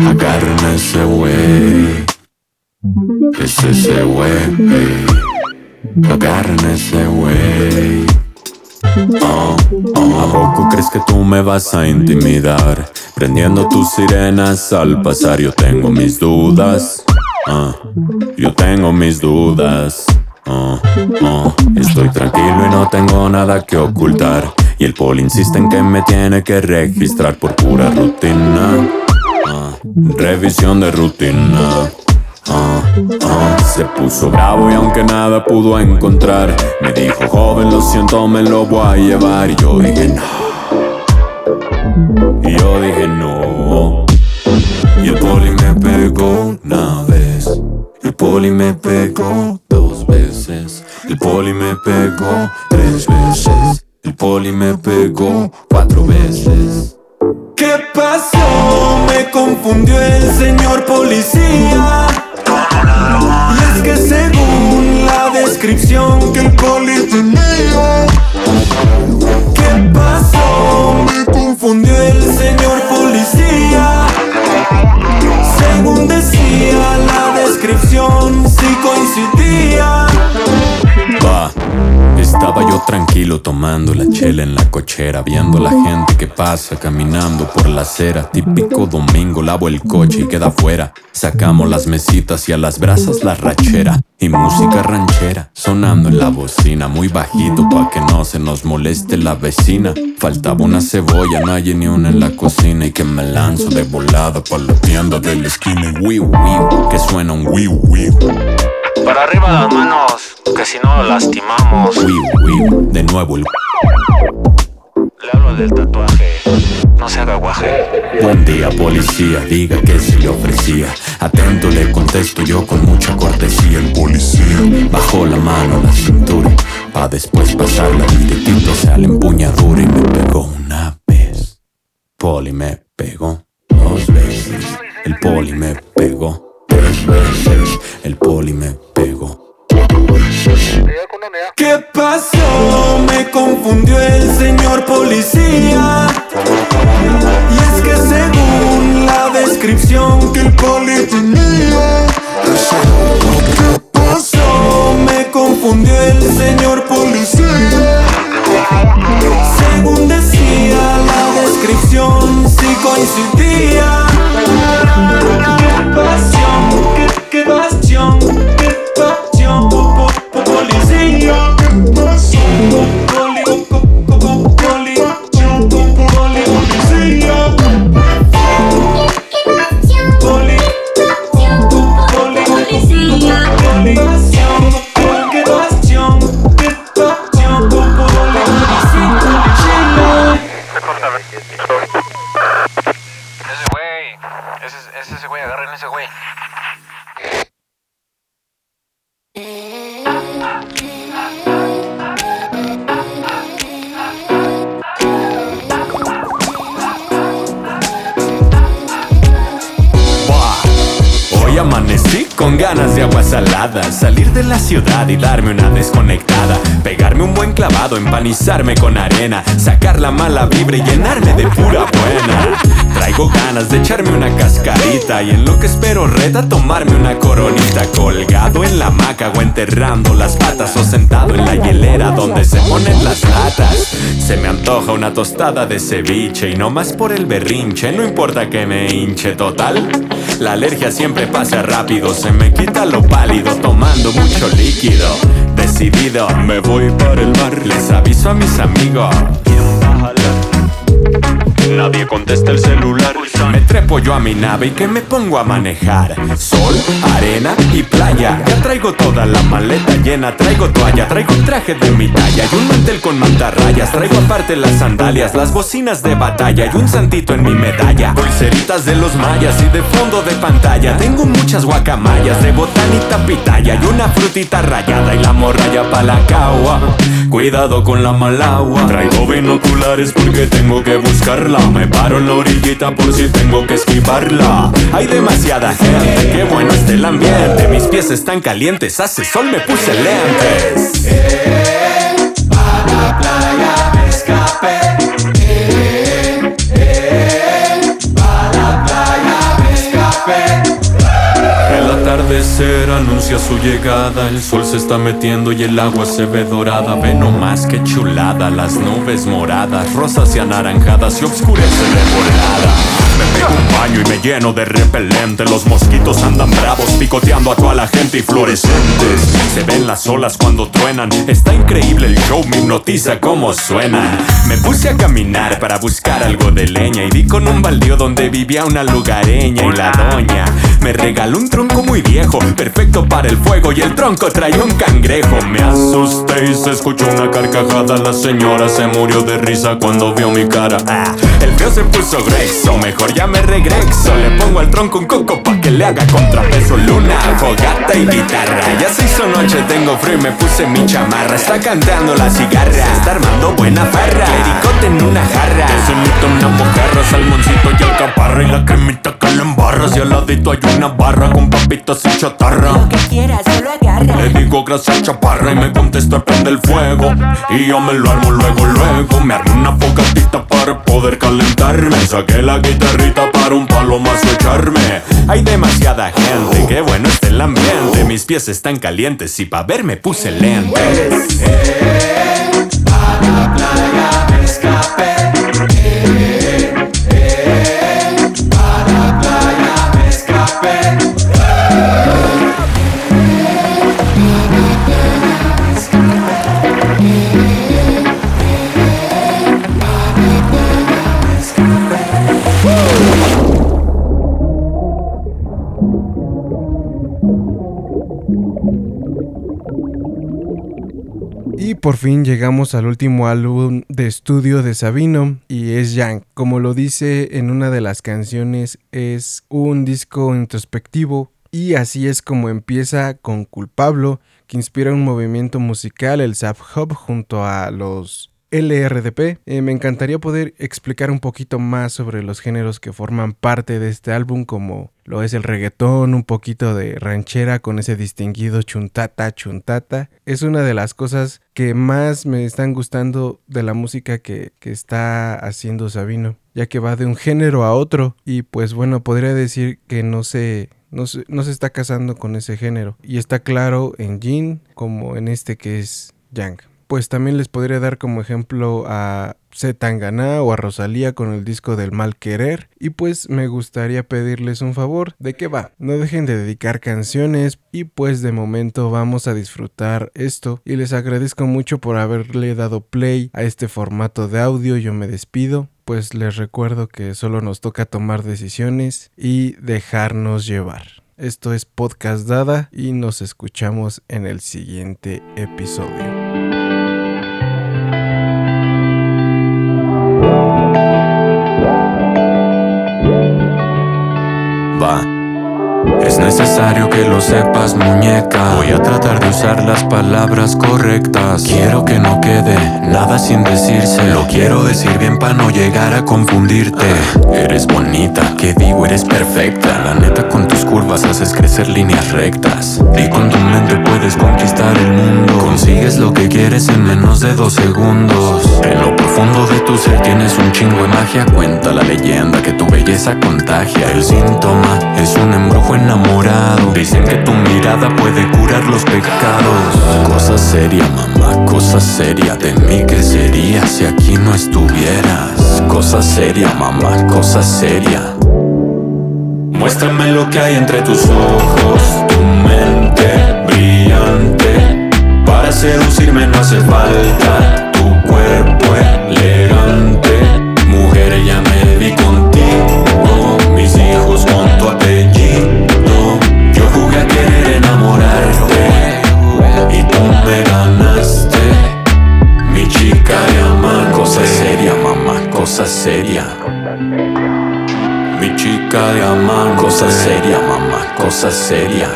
Agarren a ese güey. Es ese güey, agarren a ese güey. Oh, oh. ¿A poco crees que tú me vas a intimidar? Prendiendo tus sirenas al pasar, yo tengo mis dudas. Ah, yo tengo mis dudas. Oh. Estoy tranquilo y no tengo nada que ocultar. Y el poli insiste en que me tiene que registrar por pura rutina. Revisión de rutina. Ah, ah, se puso bravo y aunque nada pudo encontrar, me dijo joven, lo siento, me lo voy a llevar. Y yo dije no. Y yo dije no. Y el poli me pegó una vez. El poli me pegó dos veces. El poli me pegó tres veces. El poli me pegó cuatro veces. ¿Qué pasó? Me confundió el señor policía. Y es que según la descripción que el poli tenía, ¿qué pasó? Me confundió el señor policía. Según decía la descripción, sí coincidía. Va. Estaba yo tranquilo tomando la chela en la cochera, viendo la gente que pasa caminando por la acera. Típico domingo, lavo el coche y queda fuera. Sacamos las mesitas y a las brasas la rachera. Y música ranchera sonando en la bocina, muy bajito pa' que no se nos moleste la vecina. Faltaba una cebolla, no hay ni una en la cocina. Y que me lanzo de volada pa' la tienda de la esquina. Y wiu, que suena un wiu, wiu. Para arriba las manos, que si no lo lastimamos. De nuevo el Le hablo del tatuaje, no se haga guaje. Buen día, policía, diga que se le ofrecía. Atento le contesto yo con mucha cortesía. El policía bajó la mano a la cintura, pa' después pasarla directito hacia la empuñadura y me pegó una vez. Poli me pegó dos veces. El poli me pegó tres veces. El poli me pegó. ¿Qué pasó? Me confundió el señor policía. Y es que según la descripción que el poli tenía, ¿qué pasó? Me confundió el señor policía. Según decía la descripción, sí coincidía. ¿Qué pasión? ¿Qué, qué pasión? ¿Qué pasión? Senior, amanecí con ganas de agua salada Salir de la ciudad y darme una desconectada Pegarme un buen clavado, empanizarme con arena Sacar la mala vibra y llenarme de pura buena. Traigo ganas de echarme una cascarita Y en lo que espero reta tomarme una coronita Colgado en la hamaca o enterrando las patas O sentado en la hielera donde se ponen las latas. Se me antoja una tostada de ceviche Y no más por el berrinche, no importa que me hinche total. La alergia siempre pasa rápido, se me quita lo pálido, tomando mucho líquido. Decidido, me voy para el bar. Les aviso a mis amigos. Nadie contesta el celular. Me trepo yo a mi nave y que me pongo a manejar. Sol, arena y playa. Ya traigo toda la maleta llena. Traigo toalla, traigo un traje de mi talla y un mantel con mantarrayas. Traigo aparte las sandalias, las bocinas de batalla y un santito en mi medalla. Pulseritas de los mayas y de fondo de pantalla. Tengo muchas guacamayas de botanita pitaya y una frutita rayada y la morralla pa'. Cuidado con la malagua. Traigo binoculares porque tengo que buscarla. Me paro en la orillita por si tengo que esquivarla. Hay demasiada gente, qué bueno está el ambiente. Mis pies están calientes, hace sol, me puse lentes. Atardecer anuncia su llegada. El sol se está metiendo y el agua se ve dorada. Ve nomás que chulada, las nubes moradas, rosas y anaranjadas se oscurece de. Me pego un baño y me lleno de repelente. Los mosquitos andan bravos, picoteando a toda la gente y fluorescentes. Se ven las olas cuando truenan. Está increíble el show, me hipnotiza cómo suena. Me puse a caminar para buscar algo de leña y di con un baldío donde vivía una lugareña y la doña me regaló un tronco muy viejo, perfecto para el fuego y el tronco traía un cangrejo. Me asusté y se escuchó una carcajada. La señora se murió de risa cuando vio mi cara. Ah, el feo se puso grexo, mejor ya me regreso. Le pongo al tronco un coco pa' que le haga contrapeso. Luna, fogata y guitarra. Ya se hizo noche, tengo frío y me puse mi chamarra. Está cantando la cigarra, está armando buena farra. Clericote en una jarra. Se invita una mojarra, salmoncito y alcaparra. Y la cremita que le embarras. Y al ladito hay barra con papitas y chatarra. Lo que quieras, solo agarra. Le digo gracias chaparra y me contesta prende el fuego Y yo me lo armo luego, luego Me armo una fogatita para poder calentarme Saqué la guitarrita para un palo más echarme Hay demasiada gente, qué bueno está el ambiente. Mis pies están calientes y pa' ver me puse lentes. A la playa por fin llegamos al último álbum de estudio de Sabino y es Yang. Como lo dice en una de las canciones, es un disco introspectivo y así es como empieza con Culpablo, que inspira un movimiento musical, el Zap Hub, junto a los LRDP. Eh, me encantaría poder explicar un poquito más sobre los géneros que forman parte de este álbum, como lo es el reggaetón, un poquito de ranchera con ese distinguido chuntata, chuntata. Es una de las cosas que más me están gustando de la música que, que está haciendo Sabino, ya que va de un género a otro y pues bueno, podría decir que no se... No se, no se está casando con ese género. Y está claro en Jin como en este que es Yang pues también les podría dar como ejemplo a Zetangana o a Rosalía con el disco del mal querer. Y pues me gustaría pedirles un favor. ¿De qué va? No dejen de dedicar canciones y pues de momento vamos a disfrutar esto. Y les agradezco mucho por haberle dado play a este formato de audio. Yo me despido. Pues les recuerdo que solo nos toca tomar decisiones y dejarnos llevar. Esto es Podcast Dada y nos escuchamos en el siguiente episodio. Va. Es necesario que lo sepas, muñeca. Voy a tratar de usar las palabras correctas. Quiero que no quede nada sin decirse. Lo quiero decir bien para no llegar a confundirte. eres bonita, que digo, eres perfecta. La neta, con tus curvas haces crecer líneas rectas. Y con tu mente puedes conquistar el mundo. Consigues lo que quieres en menos de dos segundos. En lo profundo de tu ser tienes un chingo de magia. Cuenta la leyenda que tu belleza contagia. El síntoma es un embrujo Dicen que tu mirada puede curar los pecados. Cosa seria, mamá, cosa seria. De mí, ¿qué sería si aquí no estuvieras? Cosa seria, mamá, cosa seria. Muéstrame lo que hay entre tus ojos, tu mente brillante. Para seducirme no hace falta tu cuerpo elegante. Mujer, ya seria.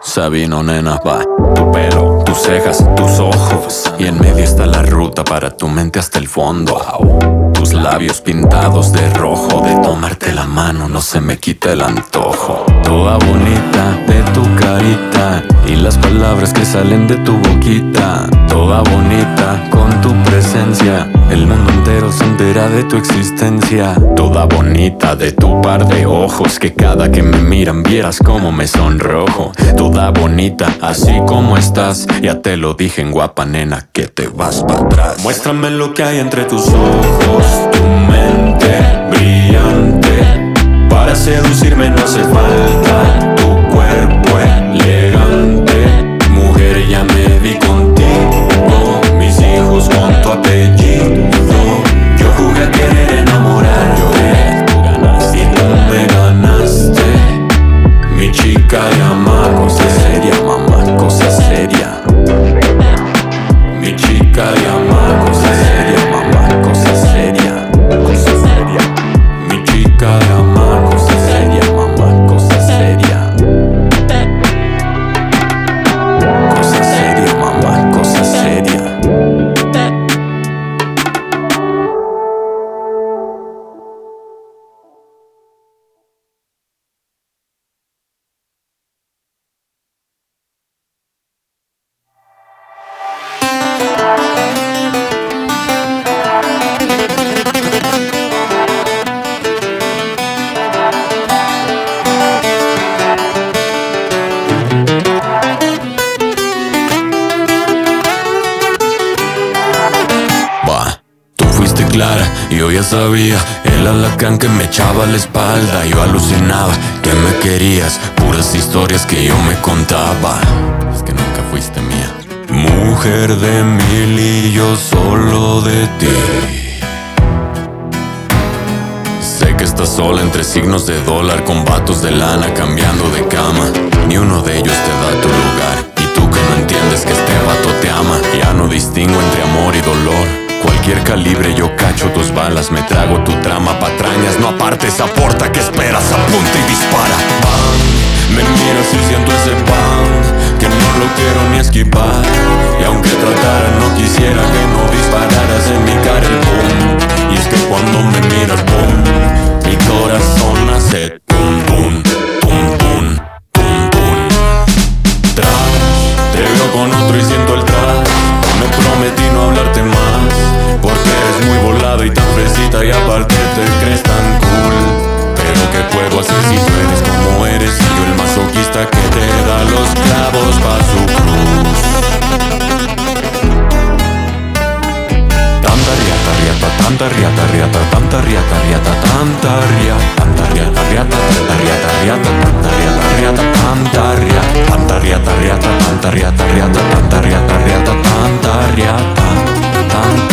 Sabino, nena, va. Tu pelo, tus cejas, tus ojos. Y en medio está la ruta para tu mente hasta el fondo. Tus labios pintados de rojo. De tomarte la mano no se me quita el antojo. Toda bonita de tu carita. Y las palabras que salen de tu boquita. Toda bonita con tu presencia. El mundo entero se entera de tu existencia. Toda bonita de tu par de ojos. Que cada que me miran vieras como me sonrojo. Toda bonita así como estás. Ya te lo dije en guapa nena que te vas para atrás. Muéstrame lo que hay entre tus ojos. Tu mente brillante. Para seducirme no hace falta Amar, cosa seria, mamá, cosa seria. Mi chica de sabía. El alacrán que me echaba la espalda. Yo alucinaba que me querías. Puras historias que yo me contaba. Es que nunca fuiste mía. Mujer de mil y yo solo de ti. Sé que estás sola entre signos de dólar Con vatos de lana cambiando de cama. Ni uno de ellos te da tu lugar. Y tú que no entiendes que este vato te ama. Ya no distingo entre amor y dolor Cualquier calibre yo cacho tus balas Me trago tu trama, patrañas No apartes, aporta, que esperas? Apunta y dispara. Bang, me miras y siento ese bang Que no lo quiero ni esquivar. Y aunque tratara no quisiera que no dispararas en mi cara el boom. Y es que cuando me miras boom Mi corazón hace boom boom boom boom boom boom. Tras, te veo con otro y siento el tras. Me prometí no hablarte más muy volado y tan fresita Y aparte te crees tan cool Pero ¿qué puedo hacer si tú eres como eres Y yo el masoquista que te da los clavos pa' su cruz Tanta riata, riata, tanta riata, riata, tanta riata, riata, tanta riata, tanta riata, riata, tanta riata, riata, tanta riata, riata, tanta riata, tanta riata, riata, tanta riata, riata, tanta riata, riata, tanta riata, tanta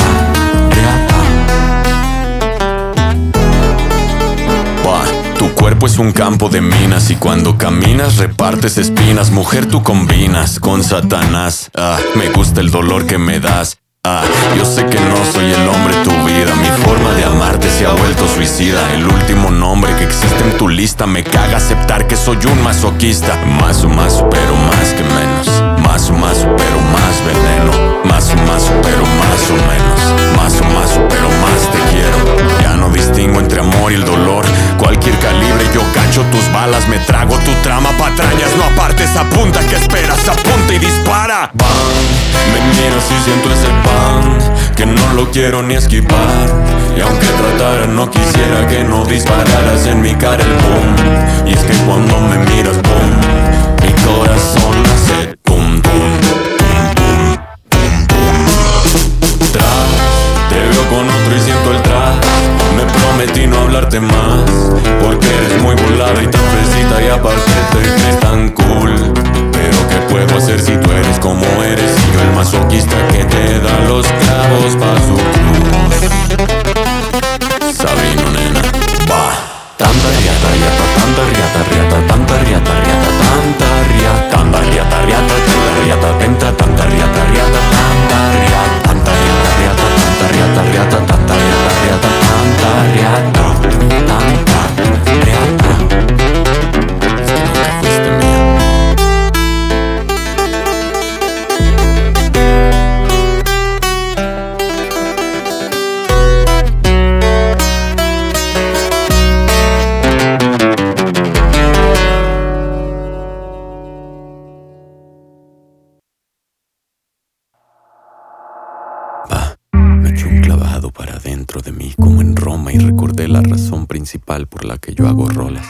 Tu cuerpo es un campo de minas y cuando caminas repartes espinas. Mujer, tú combinas con Satanás. Ah, me gusta el dolor que me das. Ah, yo sé que no soy el hombre de tu vida. Mi forma de amarte se ha vuelto suicida. El último nombre que existe en tu lista me caga aceptar que soy un masoquista. Más o más, pero más que menos. Más o más, pero más veneno. Más o más, pero más o menos. Más o más, pero más te quiero. Ya no distingo entre amor y el dolor. Cualquier calibre yo cacho tus balas, me trago tu trama, patrañas, no apartes, apunta, que esperas? Apunta y dispara. Bang, me miras y siento ese que no lo quiero ni esquivar. Y aunque tratara, no quisiera que no dispararas en mi cara el boom. Y es que cuando me miras, boom, mi corazón hace boom, boom, boom. Tras, te veo con otro y siento el tras. Me prometí no hablarte más, porque eres muy volada y tan fresita y aparte te crees tan cool. Tú eres como eres y yo el masoquista que te da los clavos pa' su cruz. Sabino, nena, va. Tanta riata, riata, tanta riata, riata, tanta riata, riata, tanta riata, tanta riata, riata, tanta riata, tenta, tanta riata, riata, tanta riata, tanta riata, riata, tanta riata, riata, tanta riata, riata, tanta riata, tanta por la que yo hago rolas.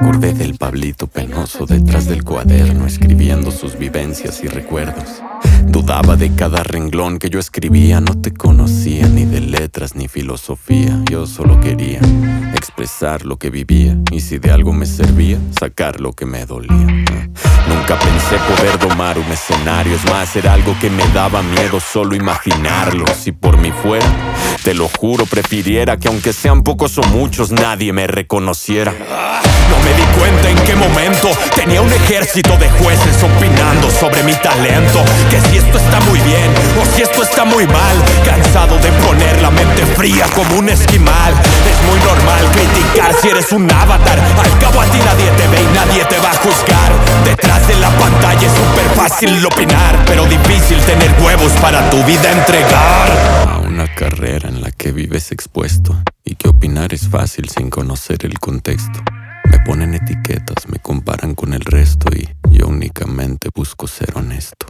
Acordé del Pablito penoso detrás del cuaderno escribiendo sus vivencias y recuerdos. Dudaba de cada renglón que yo escribía, no te conocía ni de letras ni filosofía. Yo solo quería expresar lo que vivía y si de algo me servía, sacar lo que me dolía. Nunca pensé poder domar un escenario, es más, era algo que me daba miedo solo imaginarlo. Si por mí fuera, te lo juro, prefiriera que aunque sean pocos o muchos, nadie me reconociera. Di cuenta en qué momento tenía un ejército de jueces opinando sobre mi talento. Que si esto está muy bien o si esto está muy mal. Cansado de poner la mente fría como un esquimal. Es muy normal criticar si eres un avatar. Al cabo a ti nadie te ve y nadie te va a juzgar. Detrás de la pantalla es súper fácil opinar, pero difícil tener huevos para tu vida entregar. A una carrera en la que vives expuesto y que opinar es fácil sin conocer el contexto. Ponen etiquetas, me comparan con el resto y yo únicamente busco ser honesto.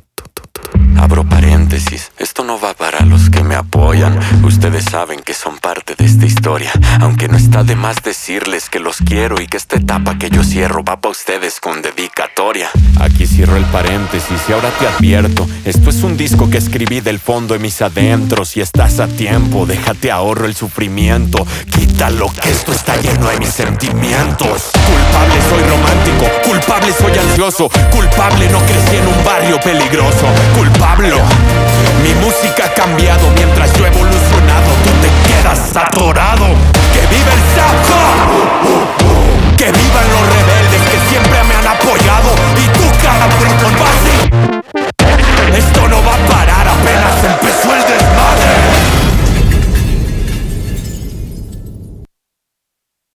Abro paréntesis, esto no va para los que me apoyan. Ustedes saben que son parte de esta historia. Aunque no está de más decirles que los quiero y que esta etapa que yo cierro va para ustedes con dedicatoria. Aquí cierro el paréntesis y ahora te advierto: esto es un disco que escribí del fondo de mis adentros. Si estás a tiempo, déjate ahorro el sufrimiento. Quítalo que esto está lleno de mis sentimientos. Culpable soy romántico, culpable soy ansioso, culpable no crecí en un barrio peligroso. Culpable, mi música cambiado mientras yo he evolucionado. Tú te quedas atorado. ¡Que viva el saco! ¡Que vivan los rebeldes que siempre me han apoyado! ¡Y tú, cara, por Esto no va a parar, apenas empezó.